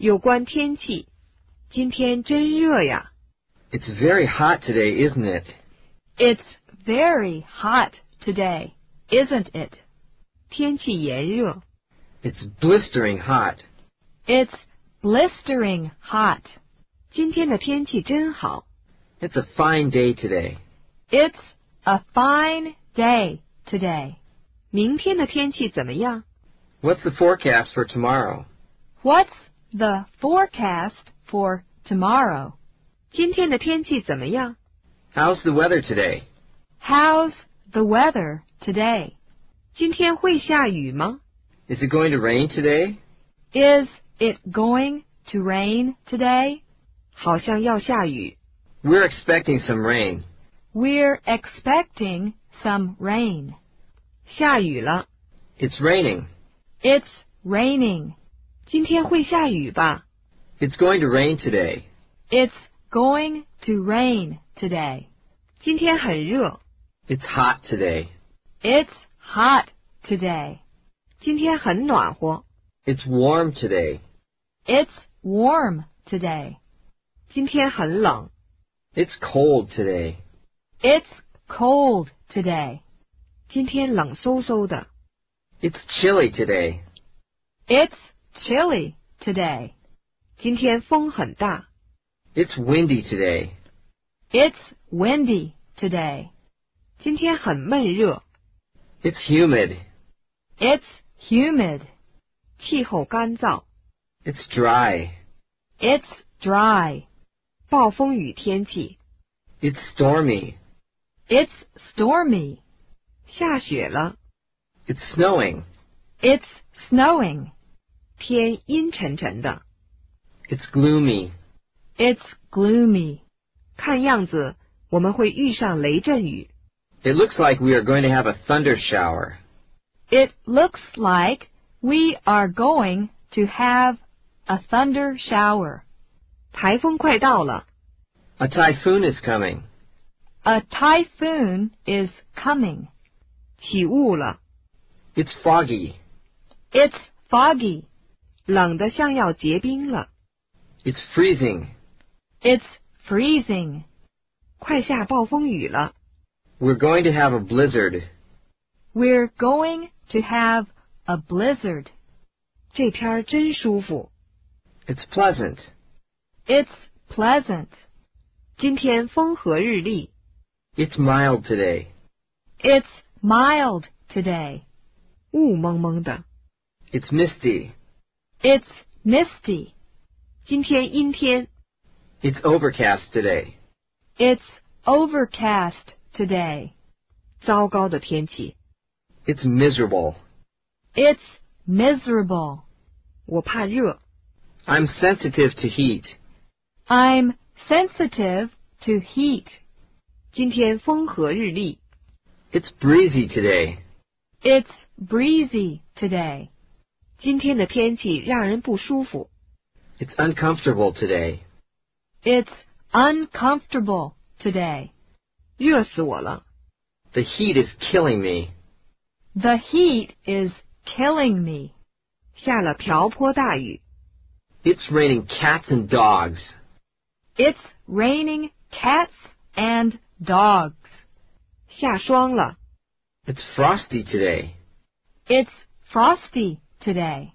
有关天气。今天真热呀。 It's very hot today, isn't it? It's very hot today, isn't it? 天气炎热。 It's blistering hot. It's blistering hot. 今天的天气真好。 It's a fine day today. It's a fine day today. 明天的天气怎么样？ What's the forecast for tomorrow? What's the forecast for tomorrow? 今天的天气怎么样？ How's the weather today? How's the weather today? 今天会下雨吗？ Is it going to rain today? Is it going to rain today? 好像要下雨。 We're expecting some rain. We're expecting some rain. 下雨了。 It's raining. It's raining. 今天会下雨吧？ It's going to rain today. It's going to rain today. 今天很热。 It's hot today. It's hot today. 今天很暖和。 It's warm today. It's warm today. 今天很冷。 It's cold today. It's cold today. 今天冷飕飕的。 It's chilly today. It's chilly today. 今天风很大。 It's windy today. It's windy today. 今天很闷热。 It's humid. It's humid. 气候干燥。 It's dry. It's dry. 暴风雨天气。 It's stormy. It's stormy. 下雪了。 It's snowing. It's snowing. 天阴沉沉的。 It's gloomy. It's gloomy. 看样子我们会遇上雷阵雨。 It looks like we are going to have a thunder shower. It looks like we are going to have a thunder shower. 台风快到了。 A typhoon is coming. A typhoon is coming. 起雾了。 It's foggy. It's foggy. 冷得像要结冰了。 It's freezing. It's freezing. 快下暴风雨了。 We're going to have a blizzard. We're going to have a blizzard. 这天儿真舒服。 It's pleasant. It's pleasant. 今天风和日丽。 It's mild today. It's mild today. 雾蒙蒙的。 It's misty. It's misty. 今天阴天。 It's overcast today. It's overcast today. 糟糕的天气。 It's miserable. It's miserable. 我怕热。 I'm sensitive to heat. I'm sensitive to heat. 今天风和日丽。 It's breezy today. It's breezy today. 今天的天气让人不舒服。 It's uncomfortable today. It's uncomfortable today. 热死我了。 The heat is killing me. The heat is killing me. 下了瓢泼大雨。 It's raining cats and dogs. It's raining cats and dogs. 下霜了。 It's frosty today. It's frosty today.